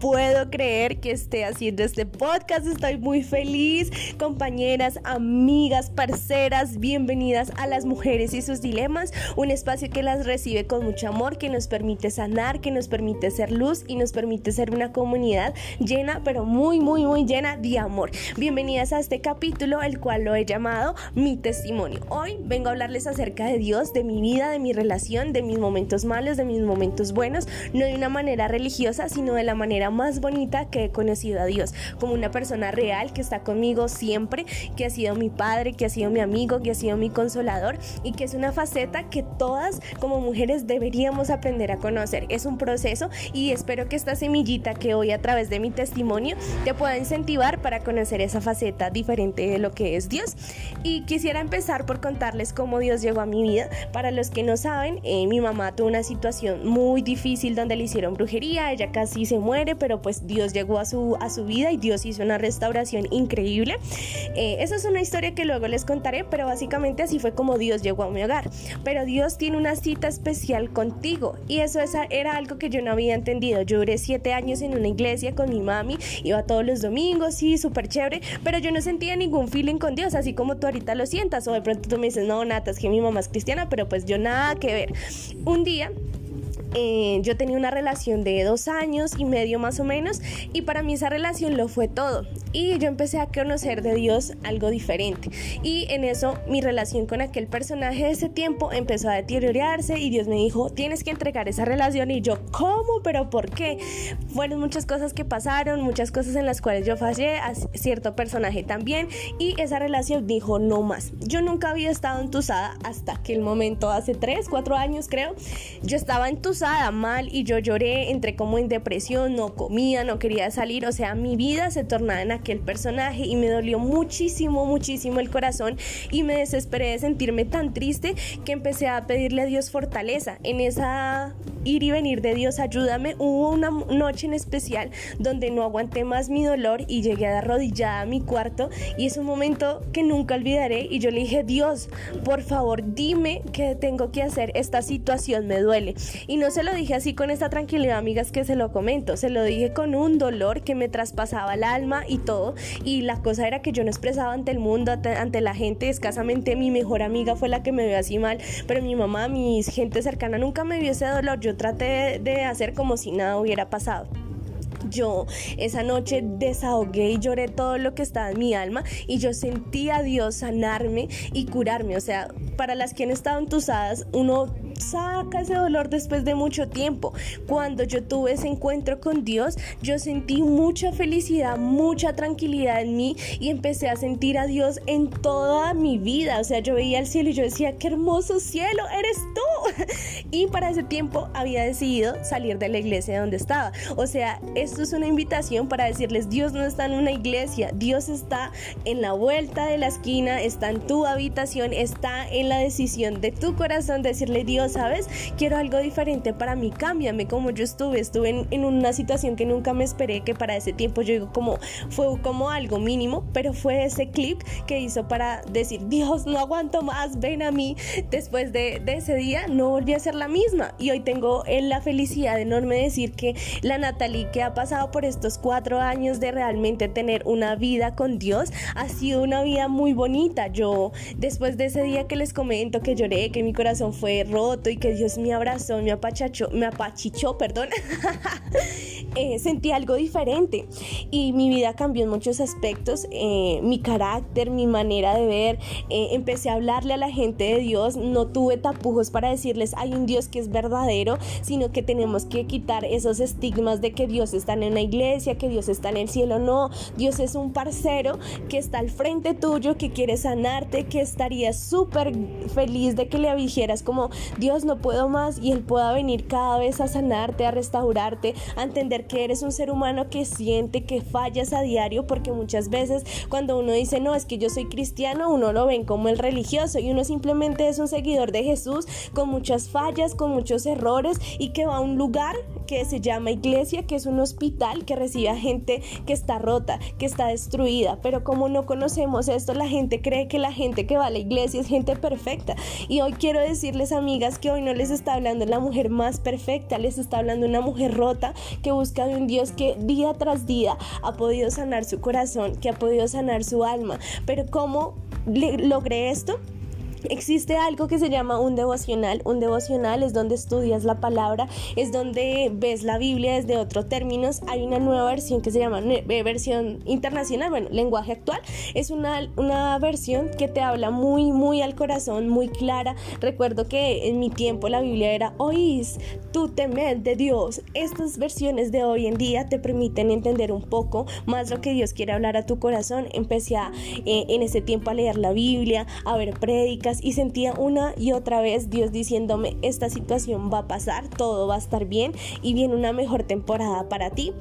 puedo creer que esté haciendo este podcast. Estoy muy feliz. Compañeras, amigas, parceras, bienvenidas a las mujeres y sus dilemas. Un espacio que las recibe con mucho amor, que nos permite sanar, que nos permite ser luz y nos permite ser una comunidad llena, pero muy, muy, muy llena de amor. Bienvenidas a este capítulo, el cual lo he llamado Mi Testimonio. Hoy vengo a hablarles acerca de Dios, de mi vida, de mi relación, de mis momentos malos, de mis momentos buenos, no de una manera religiosa, sino de la manera más bonita que he conocido a Dios, como una persona real que está conmigo siempre, que ha sido mi padre, que ha sido mi amigo, que ha sido mi consolador y que es una faceta que todas como mujeres deberíamos aprender a conocer. Es un proceso y espero que esta semillita que hoy a través de mi testimonio te pueda incentivar para conocer esa faceta diferente de lo que es Dios. Y quisiera empezar por contarles cómo Dios llegó a mi vida. Para los que no saben, eh, mi mamá tuvo una situación muy difícil donde le hicieron brujería, ella casi se muere, pero pues Dios llegó a su, a su vida y Dios hizo una restauración increíble. Eh, esa es una historia que luego les contaré, pero básicamente así fue como Dios llegó a mi hogar. Pero Dios tiene una cita especial contigo y eso era algo que yo no había entendido. Yo duré siete años en una iglesia con mi mami, iba todos los domingos, sí, súper chévere, pero yo no sentía ningún feeling con Dios, así como tú ahorita lo sientas, o de pronto tú me dices, no, Nata, es que mi mamá es cristiana, pero pues yo nada que ver. Un día eh, yo tenía una relación de dos años y medio más o menos y para mí esa relación lo fue todo y yo empecé a conocer de Dios algo diferente y en eso mi relación con aquel personaje de ese tiempo empezó a deteriorarse y Dios me dijo tienes que entregar esa relación y yo ¿cómo? ¿pero por qué? Fueron muchas cosas que pasaron, muchas cosas en las cuales yo fallé, a cierto personaje también y esa relación dijo no más. Yo nunca había estado entusada hasta aquel momento, hace tres, cuatro años creo, yo estaba entusada mal y yo lloré, entré como en depresión, no comía, no quería salir, o sea, mi vida se tornaba en aquel personaje y me dolió muchísimo, muchísimo el corazón y me desesperé de sentirme tan triste que empecé a pedirle a Dios fortaleza. En esa ir y venir de Dios, ayúdame, hubo una noche en especial donde no aguanté más mi dolor y llegué arrodillada a mi cuarto y es un momento que nunca olvidaré y yo le dije, Dios, por favor, dime qué tengo que hacer, esta situación me duele. Y no se lo dije así con esta tranquilidad, amigas, que se lo comento. Se lo dije con un dolor que me traspasaba el alma y Y la cosa era que yo no expresaba ante el mundo, ante la gente. Escasamente mi mejor amiga fue la que me vio así mal. Pero mi mamá, mi gente cercana nunca me vio ese dolor. Yo traté de hacer como si nada hubiera pasado yo esa noche desahogué y lloré todo lo que estaba en mi alma y yo sentí a Dios sanarme y curarme. O sea, para las que han estado entusadas, uno saca ese dolor después de mucho tiempo. Cuando yo tuve ese encuentro con Dios, yo sentí mucha felicidad, mucha tranquilidad en mí y empecé a sentir a Dios en toda mi vida. O sea, yo veía el cielo y yo decía, qué hermoso cielo, eres tú. Y para ese tiempo había decidido salir de la iglesia donde estaba. O sea, esto es una invitación para decirles, Dios no está en una iglesia, Dios está en la vuelta de la esquina, está en tu habitación, está en la decisión de tu corazón, decirle, Dios, ¿sabes? Quiero algo diferente para mí, cámbiame como yo estuve, estuve en, una situación que nunca me esperé, que para ese tiempo yo digo como, fue como algo mínimo, pero fue ese clip que hizo para decir, Dios, no aguanto más, ven a mí. Después de, ese día no volví a ser la misma y hoy tengo la felicidad enorme de decir que la Natalie que ha pasado por estos cuatro años de realmente tener una vida con Dios ha sido una vida muy bonita. Yo después de ese día que les comento que lloré, que mi corazón fue roto, y que Dios me abrazó, me apachachó, me apachichó, perdón, eh, sentí algo diferente. Y mi vida cambió en muchos aspectos, eh, mi carácter, mi manera de ver, eh, empecé a hablarle a la gente de Dios, no tuve tapujos para decirles hay un Dios que es verdadero, sino que tenemos que quitar esos estigmas de que Dios está en una iglesia, que Dios está en el cielo, no, Dios es un parcero que está al frente tuyo, que quiere sanarte, que estaría súper feliz de que le dijeras como Dios no puedo más y Él pueda venir cada vez a sanarte, a restaurarte, a entender que eres un ser humano que siente que fallas a diario, porque muchas veces cuando uno dice, no, es que yo soy cristiano, uno lo ven como el religioso y uno simplemente es un seguidor de Jesús con muchas fallas, con muchos errores y que va a un lugar que se llama iglesia, que es un hospital que recibe a gente que está rota, que está destruida, pero como no conocemos esto, la gente cree que la gente que va a la iglesia es gente perfecta. Y hoy quiero decirles, amigas, que hoy no les está hablando la mujer más perfecta, les está hablando una mujer rota que busca de un Dios que día tras día ha podido sanar su corazón, que ha podido sanar su alma. Pero ¿cómo logré esto? Existe algo que se llama un devocional. Un devocional es donde estudias la palabra, es donde ves la Biblia desde otros términos. Hay una nueva versión que se llama versión internacional, bueno, lenguaje actual. Es una, una versión que te habla muy, muy al corazón, muy clara. Recuerdo que en mi tiempo la Biblia era, oís, tú temed de Dios. Estas versiones de hoy en día te permiten entender un poco más lo que Dios quiere hablar a tu corazón. Empecé eh, en ese tiempo a leer la Biblia, a ver prédicas y sentía una y otra vez Dios diciéndome, esta situación va a pasar, todo va a estar bien y viene una mejor temporada para ti.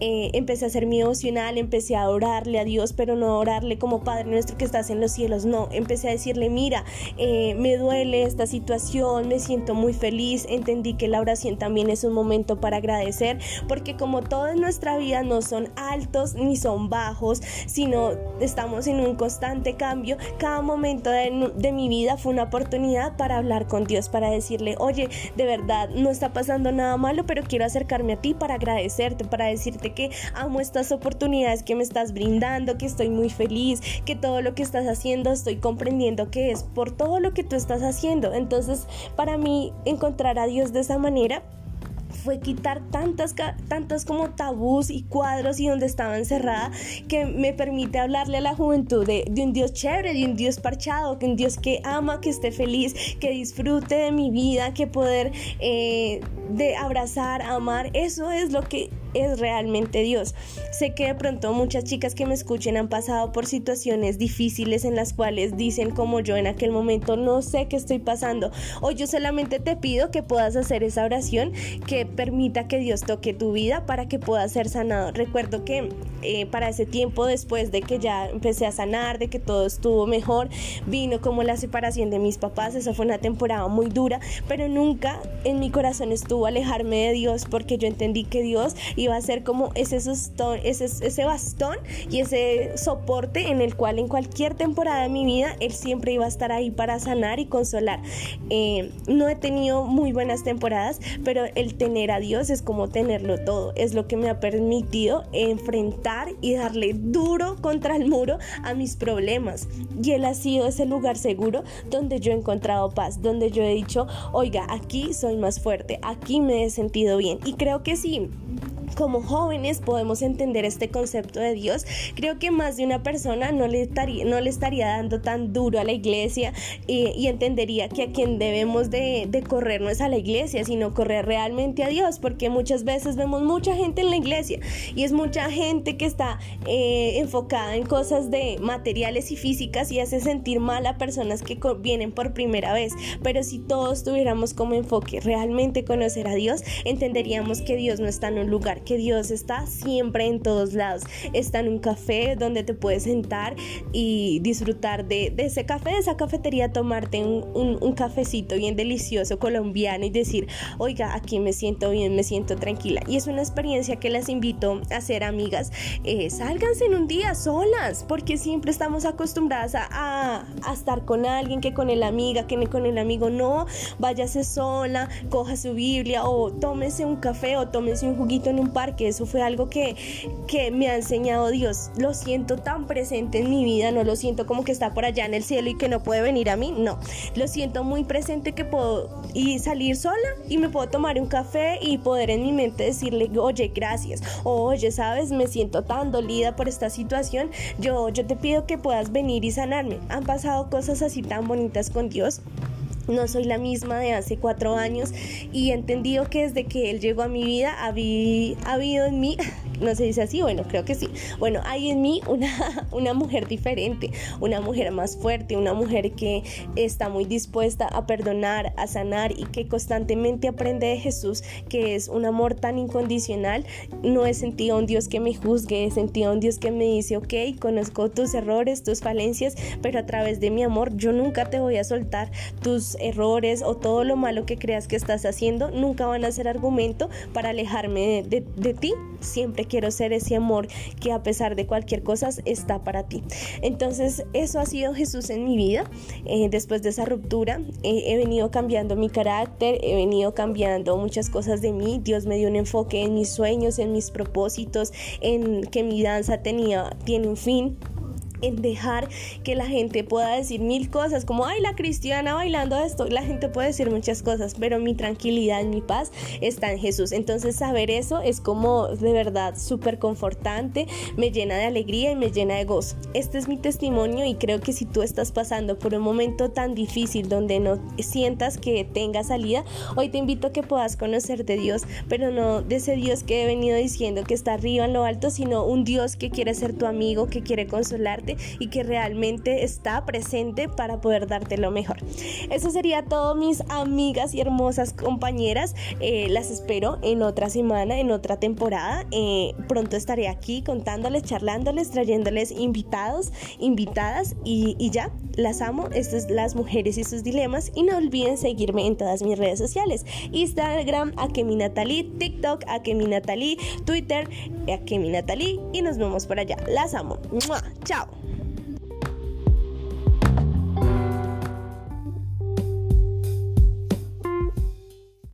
Eh, empecé a hacer mi emocional, empecé a orarle a Dios, pero no orarle como Padre nuestro que estás en los cielos, no, empecé a decirle, mira, eh, me duele esta situación, me siento muy feliz, entendí que la oración también es un momento para agradecer, porque como todo en nuestra vida no son altos ni son bajos, sino estamos en un constante cambio, cada momento de, de mi vida fue una oportunidad para hablar con Dios, para decirle, oye, de verdad no está pasando nada malo, pero quiero acercarme a ti para agradecerte, para decirte que amo estas oportunidades que me estás brindando, que estoy muy feliz, que todo lo que estás haciendo estoy comprendiendo que es por todo lo que tú estás haciendo. Entonces, para mí, encontrar a Dios de esa manera fue quitar tantas, tantas como tabús y cuadros y donde estaba encerrada que me permite hablarle a la juventud de, un Dios chévere, de un Dios parchado, de un Dios que ama, que esté feliz, que disfrute de mi vida, que poder eh, de abrazar, amar, eso es lo que es realmente Dios. Sé que de pronto muchas chicas que me escuchen han pasado por situaciones difíciles en las cuales dicen como yo en aquel momento no sé qué estoy pasando o yo solamente te pido que puedas hacer esa oración que permita que Dios toque tu vida para que puedas ser sanado. Recuerdo que eh, para ese tiempo después de que ya empecé a sanar, de que todo estuvo mejor, vino como la separación de mis papás, esa fue una temporada muy dura, pero nunca en mi corazón estuvo alejarme de Dios porque yo entendí que Dios iba a ser como ese, ese, ese bastón y ese soporte en el cual en cualquier temporada de mi vida Él siempre iba a estar ahí para sanar y consolar. Eh, no he tenido muy buenas temporadas, pero el tener a Dios es como tenerlo todo, es lo que me ha permitido enfrentar y darle duro contra el muro a mis problemas. Y Él ha sido ese lugar seguro donde yo he encontrado paz, donde yo he dicho, oiga, aquí soy más fuerte, aquí me he sentido bien. Y creo que sí, como jóvenes podemos entender este concepto de Dios, creo que más de una persona no le estaría, no le estaría dando tan duro a la iglesia y, entendería que a quien debemos de, correr no es a la iglesia, sino correr realmente a Dios, porque muchas veces vemos mucha gente en la iglesia y es mucha gente que está eh, enfocada en cosas de materiales y físicas y hace sentir mal a personas que vienen por primera vez, pero si todos tuviéramos como enfoque realmente conocer a Dios, entenderíamos que Dios no está en un lugar que Dios está siempre en todos lados. Está en un café donde te puedes sentar y disfrutar de, ese café, de esa cafetería, tomarte un, cafecito bien delicioso colombiano y decir, oiga, aquí me siento bien, me siento tranquila. Y es una experiencia que las invito a hacer amigas. Eh, sálganse en un día solas, porque siempre estamos acostumbradas a, a, estar con alguien, que con el amiga, que con el amigo. No, váyase sola, coja su Biblia o tómese un café o tómese un juguito en un que Eso fue algo que, que me ha enseñado Dios. Lo siento tan presente en mi vida, no lo siento como que está por allá en el cielo y que no puede venir a mí, no. Lo siento muy presente que puedo y salir sola y me puedo tomar un café y poder en mi mente decirle, oye, gracias. O, oye, sabes, me siento tan dolida por esta situación. Yo, yo te pido que puedas venir y sanarme. Han pasado cosas así tan bonitas con Dios no soy la misma de hace cuatro años y he entendido que desde que él llegó a mi vida ha, habido en mí no se dice así, bueno, creo que sí. Bueno, hay en mí una, una mujer diferente, una mujer más fuerte, una mujer que está muy dispuesta a perdonar, a sanar y que constantemente aprende de Jesús, que es un amor tan incondicional. No he sentido un Dios que me juzgue, he sentido un Dios que me dice, ok, conozco tus errores, tus falencias, pero a través de mi amor yo nunca te voy a soltar tus errores o todo lo malo que creas que estás haciendo, nunca van a ser argumento para alejarme de, de ti. Siempre quiero ser ese amor que a pesar de cualquier cosa está para ti. Entonces eso ha sido Jesús en mi vida. Eh, después de esa ruptura eh, he venido cambiando mi carácter, he venido cambiando muchas cosas de mí. Dios me dio un enfoque en mis sueños, en mis propósitos, en que mi danza tenía, tiene un fin en dejar que la gente pueda decir mil cosas, como, ay, la cristiana bailando esto, la gente puede decir muchas cosas, pero mi tranquilidad, mi paz está en Jesús. Entonces saber eso es como de verdad súper confortante, me llena de alegría y me llena de gozo. Este es mi testimonio y creo que si tú estás pasando por un momento tan difícil donde no sientas que tenga salida, hoy te invito a que puedas conocer de Dios, pero no de ese Dios que he venido diciendo que está arriba en lo alto, sino un Dios que quiere ser tu amigo, que quiere consolarte y que realmente está presente para poder darte lo mejor. Eso sería todo mis amigas y hermosas compañeras. Eh, las espero en otra semana, en otra temporada. Eh, pronto estaré aquí contándoles, charlándoles, trayéndoles invitados, invitadas y, ya, las amo. Estas son las mujeres y sus dilemas. Y no olviden seguirme en todas mis redes sociales. Instagram, Akemi Natalie, TikTok, Akemi Natalie, Twitter, Akemi Natalie. Y nos vemos por allá. Las amo. Chao.